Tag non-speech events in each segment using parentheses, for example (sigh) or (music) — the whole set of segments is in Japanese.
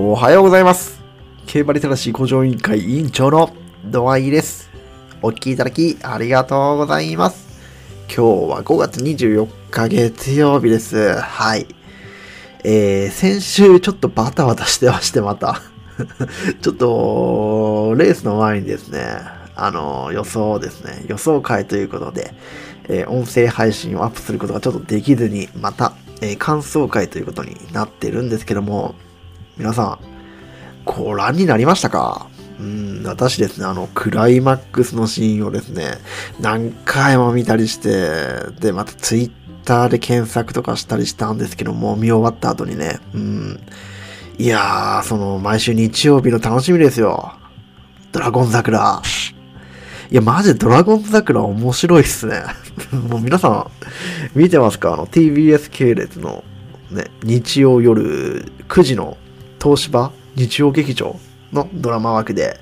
おはようございます。競馬リテラシー向上委員会委員長のドアイです。お聞きいただきありがとうございます。今日は5月24日月曜日です。はい。えー、先週ちょっとバタバタしてましてまた。(laughs) ちょっと、レースの前にですね、あの、予想ですね、予想会ということで、えー音声配信をアップすることがちょっとできずに、また、えー感想会ということになってるんですけども、皆さん、ご覧になりましたか？うん、私ですね、あの、クライマックスのシーンをですね、何回も見たりして、で、またツイッターで検索とかしたりしたんですけども、見終わった後にね、うん、いやー、その、毎週日曜日の楽しみですよ。ドラゴン桜。いや、マジでドラゴン桜面白いっすね。(laughs) もう皆さん、見てますか？あの、TBS 系列の、ね、日曜夜9時の東芝日曜劇場のドラマ枠で、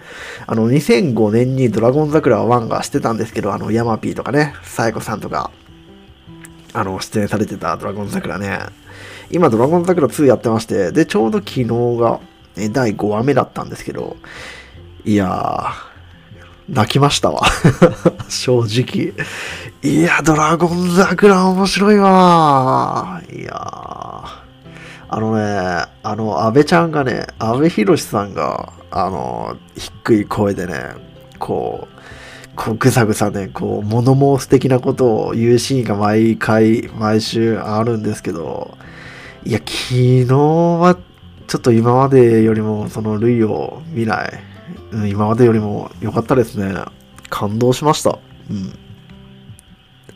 あの、2005年にドラゴン桜1がしてたんですけど、あの、ヤマピーとかね、サイコさんとか、あの、出演されてたドラゴン桜ね。今、ドラゴン桜2やってまして、で、ちょうど昨日が、え第5話目だったんですけど、いやー、泣きましたわ。(laughs) 正直。いや、ドラゴン桜面白いわ。いやー。あのね、あの、安倍ちゃんがね、安倍博さんが、あの、低い声でね、こう、こうぐさぐさね、こう、物申す的なことを言うシーンが毎回、毎週あるんですけど、いや、昨日は、ちょっと今までよりも、その、類を見ない。うん、今までよりも良かったですね。感動しました。うん。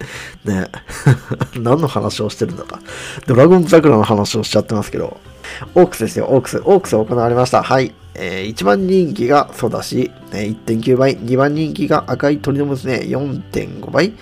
(laughs) ね (laughs) 何の話をしてるんだか。ドラゴン桜の話をしちゃってますけど。オークスですよ、オークス。オークス行われました。はい。えー、1番人気がソダシ、えー1.9倍。2番人気が赤い鳥の娘、4.5倍。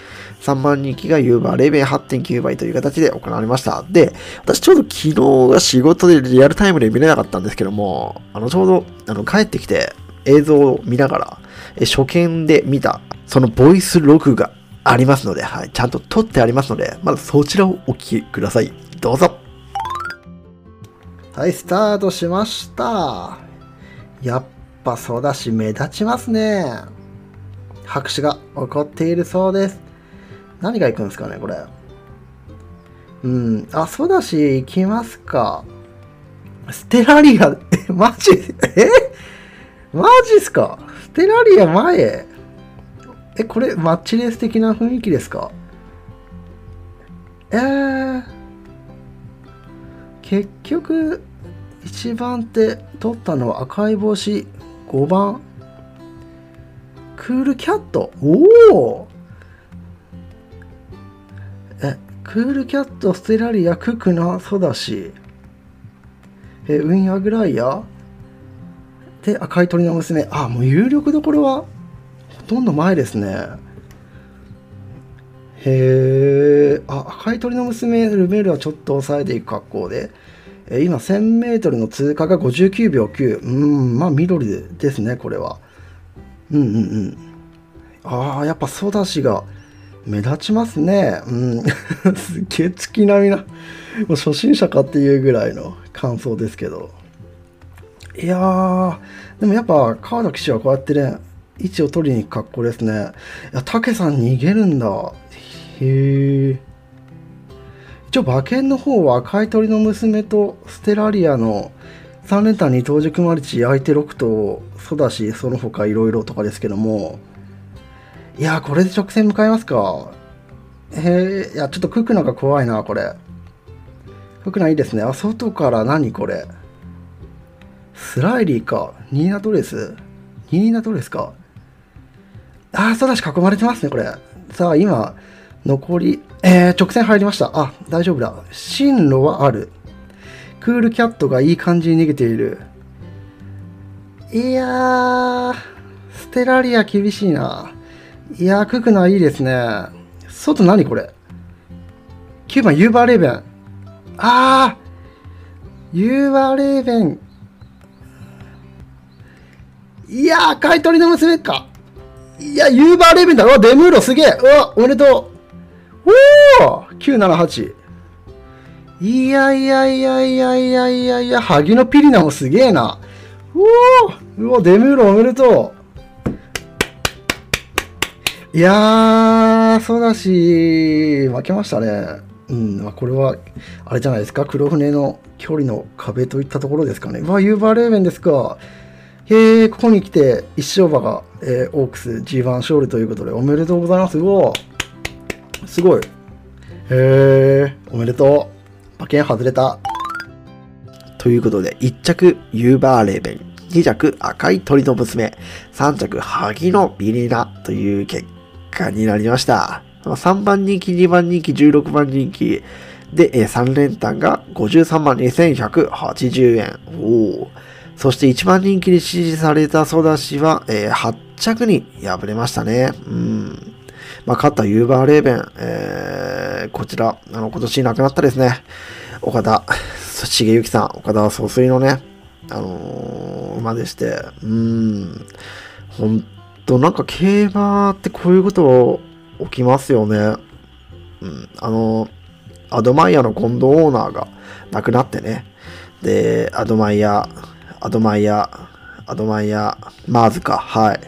3番人気がユーバーレベン8.9倍という形で行われました。で、私ちょうど昨日が仕事でリアルタイムで見れなかったんですけども、あの、ちょうど、あの、帰ってきて映像を見ながら、え初見で見た、そのボイスログがありますので、はい、ちゃんと撮ってありますので、まずそちらをお聞きください。どうぞ。はい、スタートしました。やっぱそうだし、目立ちますね。拍手が起こっているそうです。何が行くんですかね、これ。うん、あ、そうだし、行きますか。ステラリア、え、マジ？え？マジっすか？ステラリア前？え、これ、マッチレース的な雰囲気ですか？えー、結局、1番手取ったのは赤い帽子、5番、クールキャット。おおえ、クールキャット、ステラリア、ククナ、ソダシ。え、ウィンアグライア？で、赤い鳥の娘。あ、もう有力どころは？とんど前ですね。へえ、あ、赤い鳥の娘、ルメールはちょっと抑えていく格好で。今、1000メートルの通過が59秒9。うん、まあ、緑ですね、これは。うんうんうん。ああ、やっぱソダシが目立ちますね。うん。(laughs) すげえ月並みな。もう初心者かっていうぐらいの感想ですけど。いやー、でもやっぱ川田騎手はこうやってね、位置を取りに行く格好ですね。いや、竹さん逃げるんだ。へえ。一応馬券の方は赤い鳥の娘とステラリアの3連単に東軸マルチ相手6頭そうだしその他いろいろとかですけども。いやこれで直線向かいますか。へえ。いやちょっとククナが怖いなこれ。ククナいいですね。あ外から何これ。スライリーか。ニーナドレス？ニーナドレスか。あーそうだし囲まれてますねこれさあ今残り、えー、直線入りました。あ、大丈夫だ。進路はある。クールキャットがいい感じに逃げている。いやー、ステラリア厳しいな。いやー、ククナいいですね。外何これ ?9 番ユーバーレーベン。あー、ユーバーレーベン。いやー、赤い鳥の娘か。いや、ユーバーレーベンだ。うわ、デムーロすげえ。うわ、おめでとう。おお !978。いやいやいやいやいやいやいや、萩のピリナもすげえな。うおうわ、デムーロおめでとう。いやー、そうだし、負けましたね。うん、まあ、これは、あれじゃないですか、黒船の距離の壁といったところですかね。うわ、ユーバーレーベンですか。へえ、ここに来て、一生馬が、えーオークス G1 勝利ということで、おめでとうございます。うおすごい。へえ、おめでとう。馬券外れた。ということで、1着ユーバーレーベン、2着赤い鳥の娘、3着萩のビリナという結果になりました。3番人気、2番人気、16番人気で、3連単が53万2180円。おーそして1番人気に支持されたソダシは、えー8着に敗れましたね。うん。まあ、勝ったユーバーレーベン、えーこちら、あの、今年亡くなったですね。岡田茂之さん、岡田は総帥のね、あのー馬でして、うーん、ほんと、なんか競馬ってこういうこと起きますよね。うん、あのアドマイヤの近藤オーナーが亡くなってね、で、アドマイヤ、アドマイヤ、アドマイヤ、マーズか、はい。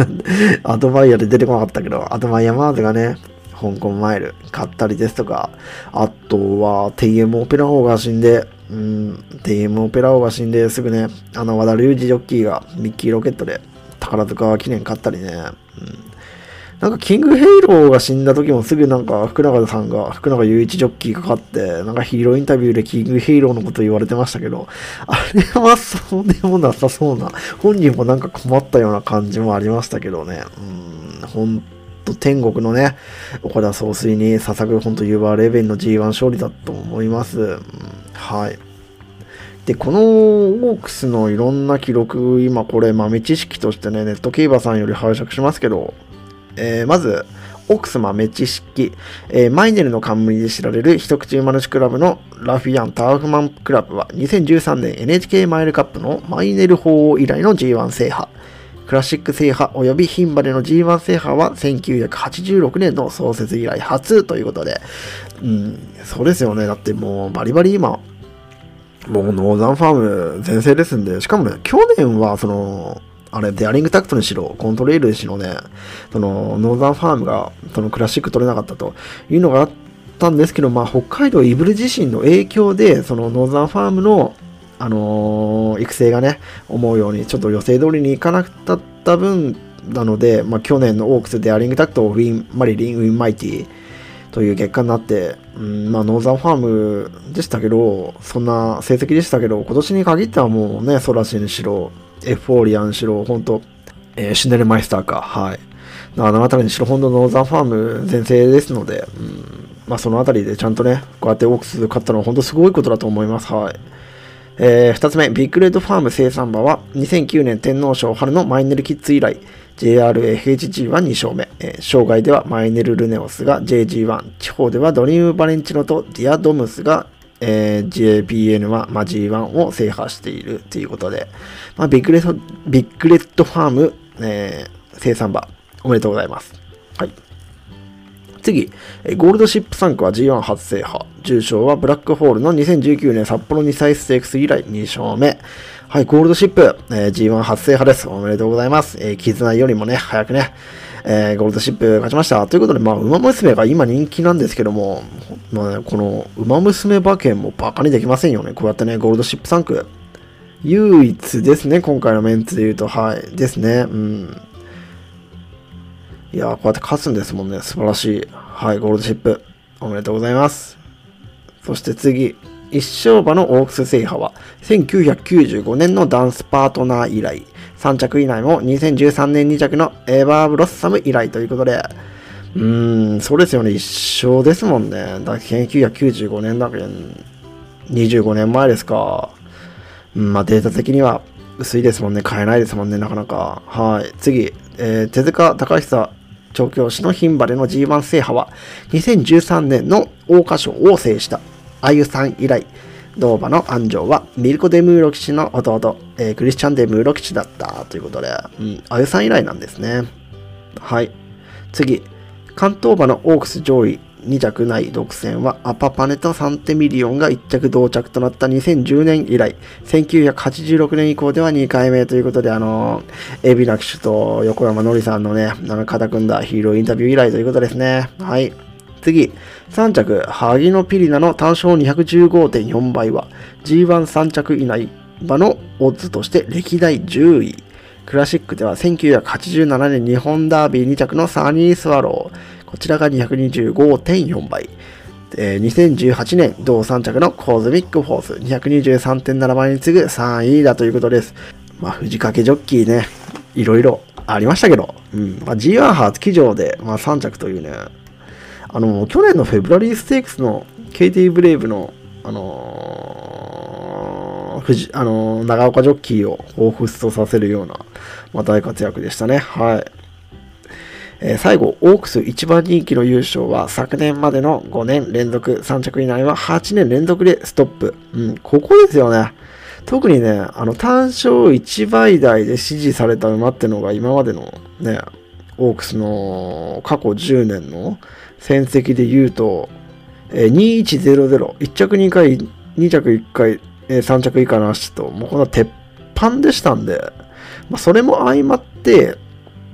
(laughs) アドマイヤで出てこなかったけど、アドマイヤマーズがね、香港マイル勝ったりですとか、あとは TM オペラ王が死んで、うん、TM オペラ王が死んですぐね、あの和田竜二ジョッキーがミッキーロケットで宝塚記念勝ったりね、うん、なんかキングヘイローが死んだ時もすぐなんか福永さんが福永祐一ジョッキーが勝ってなんかヒーローインタビューでキングヘイローのこと言われてましたけどあれはそうでもなさそうな本人もなんか困ったような感じもありましたけどね。うん本当天国のね岡田総帥に捧ぐ本当ユーバーレベンの G1 勝利だと思います、うんはい。で、このオークスのいろんな記録、今これ豆知識としてね、ネット競馬さんより拝借しますけど、えーまず、オークス豆知識、えーマイネルの冠で知られる一口馬主クラブのラフィアン・ターフマンクラブは2013年 NHK マイルカップのマイネル法王以来の G1 制覇。クラシック制覇及び牝馬での G1 制覇は1986年の創設以来初ということで、うん、そうですよね。だってもうバリバリ今、もうノーザンファーム全盛ですんで、しかもね、去年はその、あれ、デアリングタクトにしろ、コントレールにしろね、その、ノーザンファームが、そのクラシック取れなかったと。いうのがあったんですけど、まあ、北海道胆振地震の影響で、そのノーザンファームの、あのー育成がね、思うように、ちょっと予定通りにいかなかった分なので、まあ、去年のオークス、デアリングタクト、ウインマリリン、ウインマイティー、という結果になって、うん、まあ、ノーザンファームでしたけど、そんな成績でしたけど、今年に限ってはもうね、ソダシにしろ、エフフォーリアにしろ、本当えーシュネルマイスターか、はい。あの辺りにしろ、本当ノーザンファーム全盛ですので、うん、まあ、その辺りでちゃんとね、こうやってオークス勝ったのは本当すごいことだと思います、はい。えー、二つ目、ビッグレッドファーム生産馬は2009年天皇賞春のマイネルキッズ以来、JRAHG は2勝目、えー障害ではマイネルネオスが JG1、地方ではドリームバレンチノとディアドムスが、えー JPN は、まあ、G1 を制覇しているということで、まあ、ビッグレッドビッグレッドファーム、えー生産馬、おめでとうございます。はい。次、えゴールドシップ産駒は G1 初制覇。重賞はブラックホールの2019年札幌2歳ステークス以来2勝目。はい、ゴールドシップ、えー G1 初制覇です。おめでとうございます。えー、絆よりもね、早くね、えーゴールドシップ勝ちました。ということで、まあ、馬娘が今人気なんですけども、まあね、この馬娘馬券もバカにできませんよね。こうやってね、ゴールドシップ3区。唯一ですね、今回のメンツで言うと、はい、ですね。うん。いやこうやって勝つんですもんね。素晴らしい。はい、ゴールドシップ。おめでとうございます。そして次、一勝馬のオークス制覇は、1995年のダンスパートナー以来、3着以内も2013年2着のエバーブロッサム以来ということで、うーん、そうですよね、一勝ですもんね。だから1995年だけど、25年前ですか。うん、まあデータ的には薄いですもんね。買えないですもんね、なかなか。はい。次、えー手塚隆久調教師の牝馬での G1 制覇は、2013年の桜花賞を制した、アユサン以来、同馬の鞍上は、ミルコ・デムーロ騎手の弟、えークリスチャン・デムーロ騎手だったということで、うん、アユサン以来なんですね。はい。次、関東馬のオークス上位2着内独占はアパパネとサンテミリオンが1着同着となった2010年以来、1986年以降では2回目ということで、あの、蛯名騎手と横山ノリさんのね、あの、肩組んだヒーローインタビュー以来ということですね。はい。次、3着、ハギノピリナの単勝215.4倍は、G13 着以内馬のオッズとして歴代10位。クラシックでは1987年日本ダービー2着のサニースワロー。こちらが225.4倍。えー、2018年同3着のコズミックフォース223.7倍に次ぐ3位だということです。まあ、藤掛ジョッキーね、いろいろありましたけど、うん。まあ、G1 初騎乗で、まあ、3着というね、あの、去年のフェブラリーステークスの KT ブレイブの、あのー、あのー、長岡ジョッキーを彷彿とさせるような、まあ、大活躍でしたね。はい。えー、最後、オークス一番人気の優勝は昨年までの5年連続、3着以内は8年連続でストップ。うん、ここですよね。特にね、あの、単勝1倍台で支持された馬ってのが今までのね、オークスの過去10年の戦績で言うと、えー、2100、1着2回、2着1回、えー、3着以下なしと、もうこの鉄板でしたんで、まあ、それも相まって、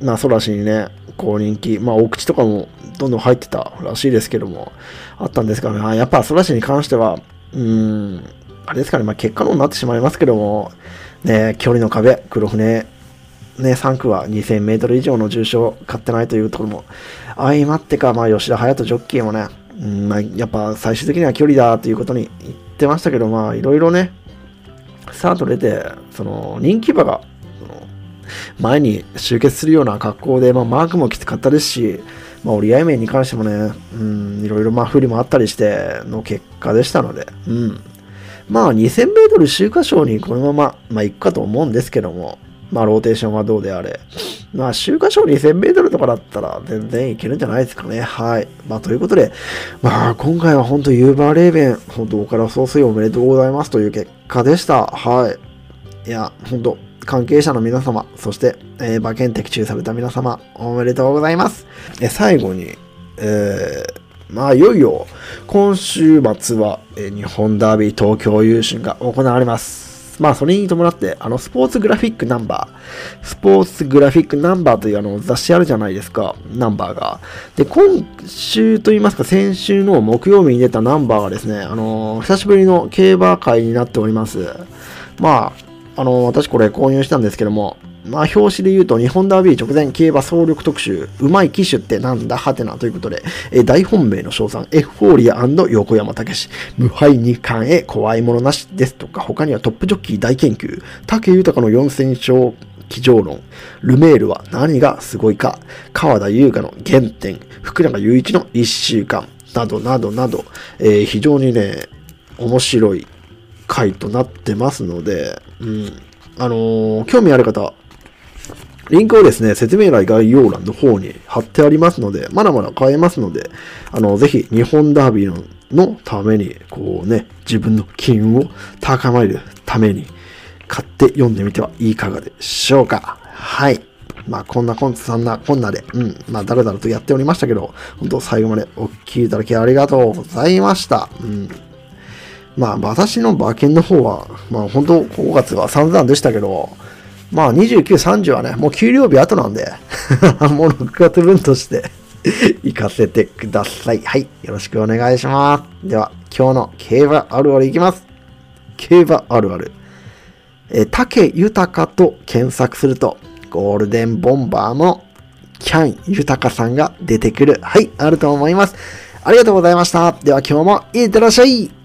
まあ、ソラシにね、こう人気、まあ、お口とかもどんどん入ってたらしいですけども、あったんですがね、やっぱソラシに関しては、うーん、あれですかね、まあ、結果論になってしまいますけども、ね、距離の壁、黒船、ね、3区は2000メートル以上の重賞勝ってないというところも相まってか、まあ、吉田隼人ジョッキーもね、うんまあ、やっぱ最終的には距離だということに言ってましたけど、まあ、いろいろね、スタート出て、その人気馬が前に集結するような格好で、まあ、マークもきつかったですし、まあ、折り合い面に関してもね、うん、いろいろまあ不利もあったりしての結果でしたので、うん。まあ、2000メートル周回賞にこのまま、まあ、行くかと思うんですけども、まあ、ローテーションはどうであれ。まあ、週間賞2000メートルとかだったら全然いけるんじゃないですかね。はい。まあ、ということで、まあ、今回は本当ユーバーレーベン、本当、から総帥おめでとうございますという結果でした。はい。いや、本当関係者の皆様、そして、えー、馬券的中された皆様、おめでとうございます。え最後に、えー、まあ、いよいよ、今週末は、日本ダービー東京優勝が行われます。まあ、それに伴って、あの、スポーツグラフィックナンバー、スポーツグラフィックナンバーというあの雑誌あるじゃないですか、ナンバーが。で、今週といいますか、先週の木曜日に出たナンバーがですね、あの、久しぶりの競馬会になっております。まあ、あの、私これ購入したんですけども、まあ、表紙で言うと、日本ダービー直前競馬総力特集、うまい機種ってなんだ？はてなということで、え大本命の賞賛、エフフォーリア横山武史、無敗二冠へ怖いものなしですとか、他にはトップジョッキー大研究、武豊の4000勝騎乗論、ルメールは何がすごいか、川田優香の原点、福永雄一の1週間、などなどなど、えー、非常にね、面白い回となってますので、うん、あのー、興味ある方は、リンクをですね、説明欄概要欄の方に貼ってありますので、まだまだ買えますので、あの、ぜひ日本ダービーのために、こうね、自分の機運を高めるために、買って読んでみてはいかがでしょうか。はい。まあ、こんなこんそんなこんなで、うん、まあ、だらだらとやっておりましたけど、本当最後までお聞きいただきありがとうございました。うん。まあ、私の馬券の方は、まあ、本当5月は散々でしたけど、まあ29、30はね、もう給料日後なんで (laughs) もう6月分として (laughs) 行かせてください。はい。よろしくお願いします。では、今日の競馬あるあるいきます。競馬あるある。え竹豊と検索すると、ゴールデンボンバーのキャン豊さんが出てくる。はい、あると思います。ありがとうございました。では今日もいってらっしゃい。